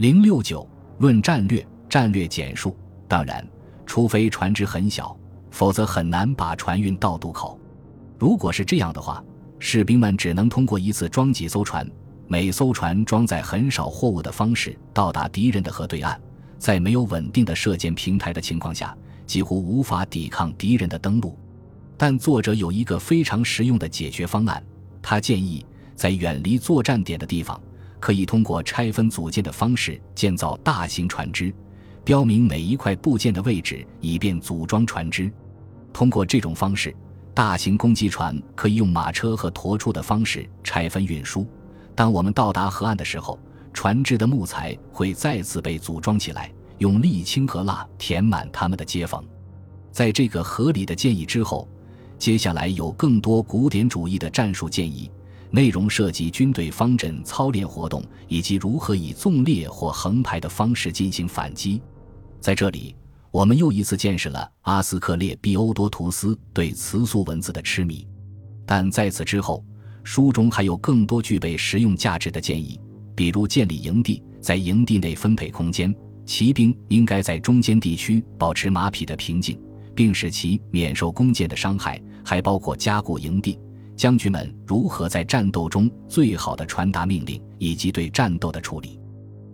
零六九论战略，战略简述。当然，除非船只很小，否则很难把船运到渡口。如果是这样的话，士兵们只能通过一次装几艘船，每艘船装载很少货物的方式到达敌人的河对岸。在没有稳定的射箭平台的情况下，几乎无法抵抗敌人的登陆。但作者有一个非常实用的解决方案，他建议在远离作战点的地方，可以通过拆分组件的方式建造大型船只，标明每一块部件的位置，以便组装船只。通过这种方式。大型攻击船可以用马车和驮出的方式拆分运输。当我们到达河岸的时候，船只的木材会再次被组装起来，用沥青和蜡填满它们的接缝。在这个合理的建议之后，接下来有更多古典主义的战术建议，内容涉及军队方阵操练活动以及如何以纵列或横排的方式进行反击。在这里。我们又一次见识了阿斯克列庇欧多图斯对词素文字的痴迷，但在此之后，书中还有更多具备实用价值的建议，比如建立营地，在营地内分配空间，骑兵应该在中间地区保持马匹的平静，并使其免受弓箭的伤害，还包括加固营地，将军们如何在战斗中最好的传达命令，以及对战斗的处理。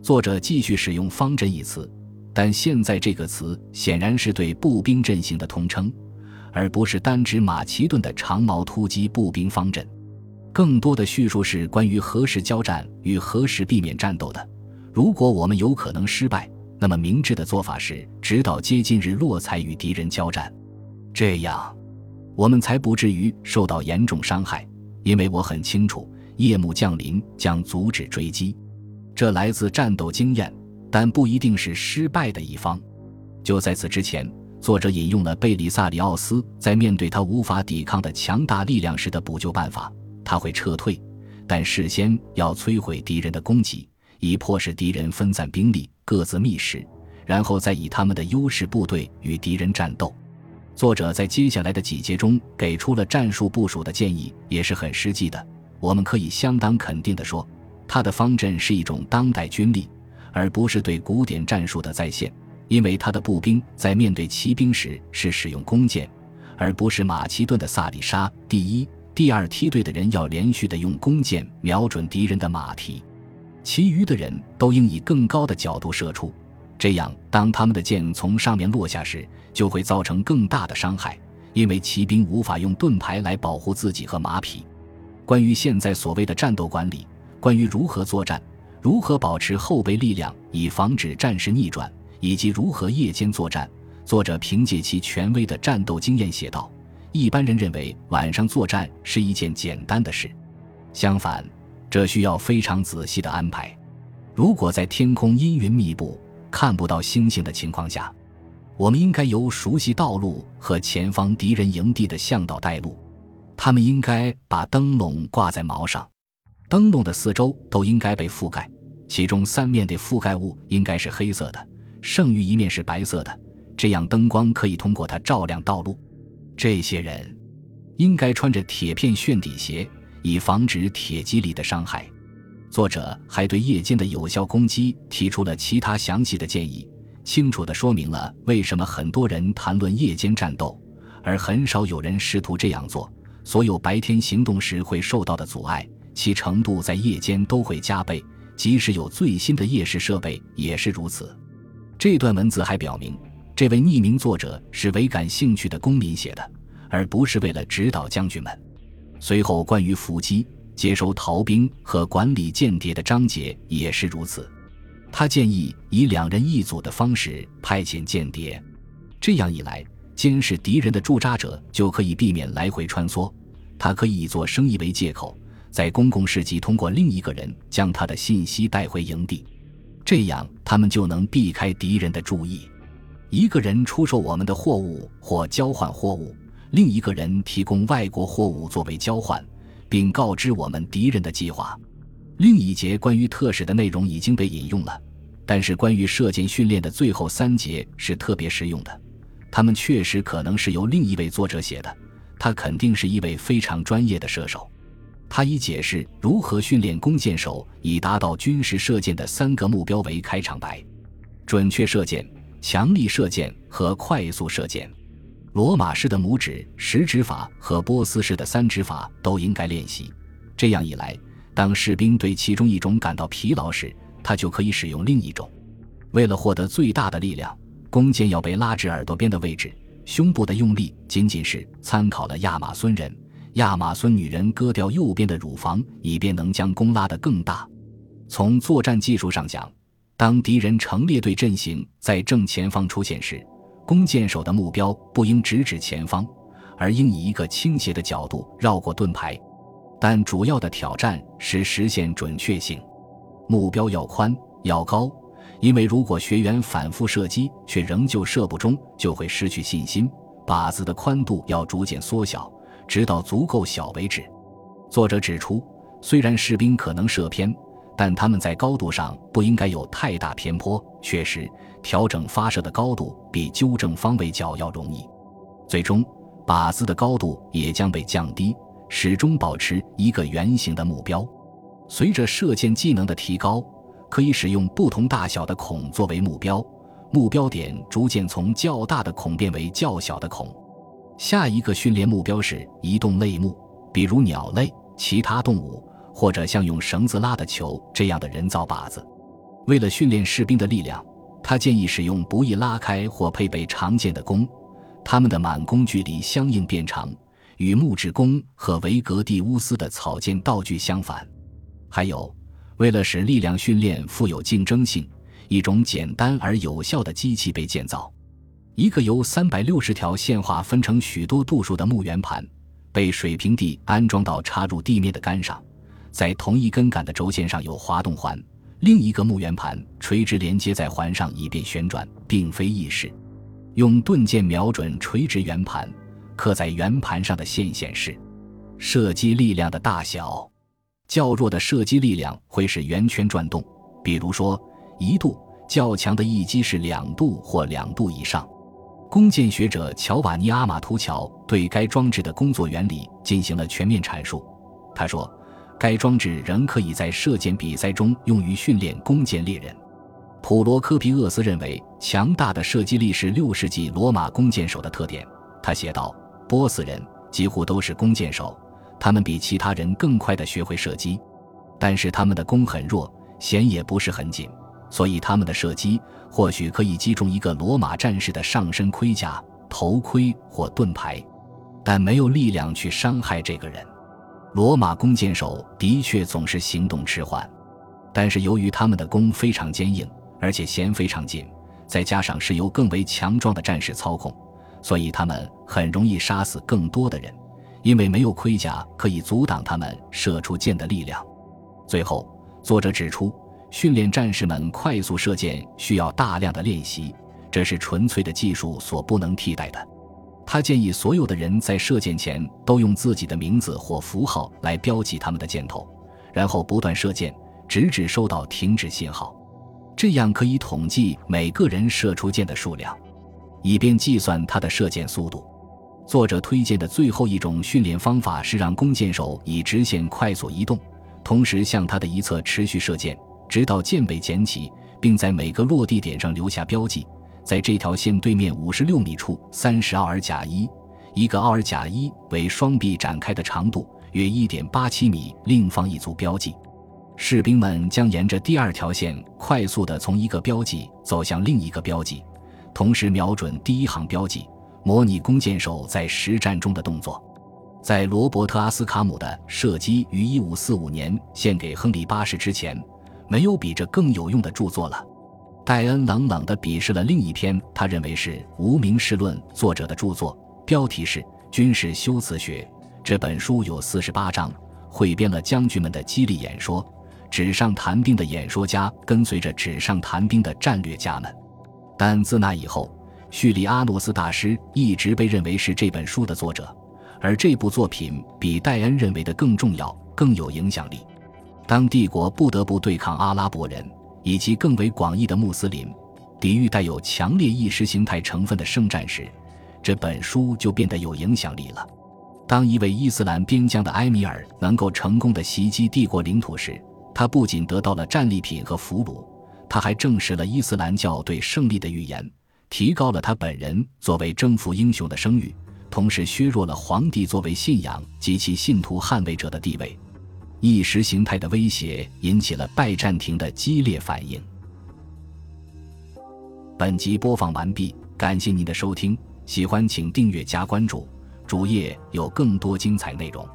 作者继续使用“方阵”一词。但现在这个词显然是对步兵阵型的通称，而不是单指马其顿的长矛突击步兵方阵。更多的叙述是关于何时交战与何时避免战斗的。如果我们有可能失败，那么明智的做法是直到接近日落才与敌人交战，这样我们才不至于受到严重伤害。因为我很清楚，夜幕降临将阻止追击，这来自战斗经验。但不一定是失败的一方。就在此之前，作者引用了贝里萨里奥斯在面对他无法抵抗的强大力量时的补救办法：他会撤退，但事先要摧毁敌人的攻击，以迫使敌人分散兵力，各自觅食，然后再以他们的优势部队与敌人战斗。作者在接下来的几节中给出了战术部署的建议，也是很实际的。我们可以相当肯定地说，他的方阵是一种当代军力。而不是对古典战术的再现，因为他的步兵在面对骑兵时是使用弓箭，而不是马其顿的萨里沙。第一、第二梯队的人要连续的用弓箭瞄准敌人的马蹄，其余的人都应以更高的角度射出，这样当他们的剑从上面落下时，就会造成更大的伤害，因为骑兵无法用盾牌来保护自己和马匹。关于现在所谓的战斗管理，关于如何作战。如何保持后备力量以防止战事逆转，以及如何夜间作战？作者凭借其权威的战斗经验写道：“一般人认为晚上作战是一件简单的事，相反，这需要非常仔细的安排。如果在天空阴云密布、看不到星星的情况下，我们应该由熟悉道路和前方敌人营地的向导带路。他们应该把灯笼挂在锚上，灯笼的四周都应该被覆盖。”其中三面的覆盖物应该是黑色的，剩余一面是白色的，这样灯光可以通过它照亮道路。这些人应该穿着铁片炫底鞋，以防止铁蒺藜的伤害。作者还对夜间的有效攻击提出了其他详细的建议，清楚地说明了为什么很多人谈论夜间战斗，而很少有人试图这样做。所有白天行动时会受到的阻碍，其程度在夜间都会加倍。即使有最新的夜视设备，也是如此。这段文字还表明，这位匿名作者是为感兴趣的公民写的，而不是为了指导将军们。随后，关于伏击、接收逃兵和管理间谍的章节也是如此。他建议以两人一组的方式派遣间谍，这样一来，监视敌人的驻扎者就可以避免来回穿梭。他可以以做生意为借口。在公共事迹通过另一个人将他的信息带回营地，这样他们就能避开敌人的注意。一个人出售我们的货物或交换货物，另一个人提供外国货物作为交换，并告知我们敌人的计划。另一节关于特使的内容已经被引用了，但是关于射箭训练的最后三节是特别实用的。他们确实可能是由另一位作者写的，他肯定是一位非常专业的射手。他以解释如何训练弓箭手以达到军事射箭的三个目标为开场白：准确射箭、强力射箭和快速射箭。罗马式的拇指十指法和波斯式的三指法都应该练习。这样一来，当士兵对其中一种感到疲劳时，他就可以使用另一种。为了获得最大的力量，弓箭要被拉至耳朵边的位置。胸部的用力仅仅是参考了亚马孙人。亚马孙女人割掉右边的乳房，以便能将弓拉得更大。从作战技术上讲，当敌人成列队阵型在正前方出现时，弓箭手的目标不应直指前方，而应以一个倾斜的角度绕过盾牌。但主要的挑战是实现准确性，目标要宽要高，因为如果学员反复射击却仍旧射不中，就会失去信心。靶子的宽度要逐渐缩小，直到足够小为止。作者指出，虽然士兵可能射偏。但他们在高度上不应该有太大偏颇。确实，调整发射的高度比纠正方位角要容易。最终，靶子的高度也将被降低，始终保持一个圆形的目标。随着射箭技能的提高，可以使用不同大小的孔作为目标，目标点逐渐从较大的孔变为较小的孔。下一个训练目标是移动类目，比如鸟类、其他动物。或者像用绳子拉的球这样的人造靶子，为了训练士兵的力量，他建议使用不易拉开或配备长剑的弓，它们的满弓距离相应变长，与木质弓和维格蒂乌斯的草箭道具相反。还有，为了使力量训练富有竞争性，一种简单而有效的机器被建造：一个由三百六十条线划分成许多度数的木圆盘，被水平地安装到插入地面的杆上。在同一根杆的轴线上有滑动环，另一个木圆盘垂直连接在环上以便旋转，并非易事。用钝箭瞄准垂直圆盘，刻在圆盘上的线显示射击力量的大小。较弱的射击力量会使圆圈转动，比如说一度；较强的一击是两度或两度以上。弓箭学者乔瓦尼·阿马图乔对该装置的工作原理进行了全面阐述。他说。该装置仍可以在射箭比赛中用于训练弓箭猎人。普罗科皮厄斯认为，强大的射击力是六世纪罗马弓箭手的特点。他写道：“波斯人几乎都是弓箭手，他们比其他人更快地学会射击，但是他们的弓很弱，弦也不是很紧，所以他们的射击或许可以击中一个罗马战士的上身盔甲、头盔或盾牌，但没有力量去伤害这个人。”罗马弓箭手的确总是行动迟缓，但是由于他们的弓非常坚硬，而且弦非常紧，再加上是由更为强壮的战士操控，所以他们很容易杀死更多的人，因为没有盔甲可以阻挡他们射出箭的力量。最后，作者指出，训练战士们快速射箭需要大量的练习，这是纯粹的技术所不能替代的。他建议所有的人在射箭前都用自己的名字或符号来标记他们的箭头，然后不断射箭，直至收到停止信号。这样可以统计每个人射出箭的数量，以便计算他的射箭速度。作者推荐的最后一种训练方法是让弓箭手以直线快速移动，同时向他的一侧持续射箭，直到箭被捡起，并在每个落地点上留下标记。在这条线对面五十六米处，三十奥尔甲一，一个奥尔甲一为双臂展开的长度，约一点八七米。另放一组标记，士兵们将沿着第二条线快速地从一个标记走向另一个标记，同时瞄准第一行标记，模拟弓箭手在实战中的动作。在罗伯特·阿斯卡姆的《射击》于一五四五年献给亨利八世之前，没有比这更有用的著作了。戴恩冷冷地鄙视了另一篇他认为是《无名氏论》作者的著作，标题是《军事修辞学》。这本书有四十八章，汇编了将军们的激励演说。纸上谈兵的演说家跟随着纸上谈兵的战略家们。但自那以后，叙利阿诺斯大师一直被认为是这本书的作者，而这部作品比戴恩认为的更重要、更有影响力。当帝国不得不对抗阿拉伯人。以及更为广义的穆斯林，抵御带有强烈意识形态成分的圣战时，这本书就变得有影响力了。当一位伊斯兰边疆的埃米尔能够成功的袭击帝国领土时，他不仅得到了战利品和俘虏，他还证实了伊斯兰教对胜利的预言，提高了他本人作为征服英雄的声誉，同时削弱了皇帝作为信仰及其信徒捍卫者的地位。意识形态的威胁引起了拜占庭的激烈反应。本集播放完毕，感谢您的收听，喜欢请订阅加关注，主页有更多精彩内容。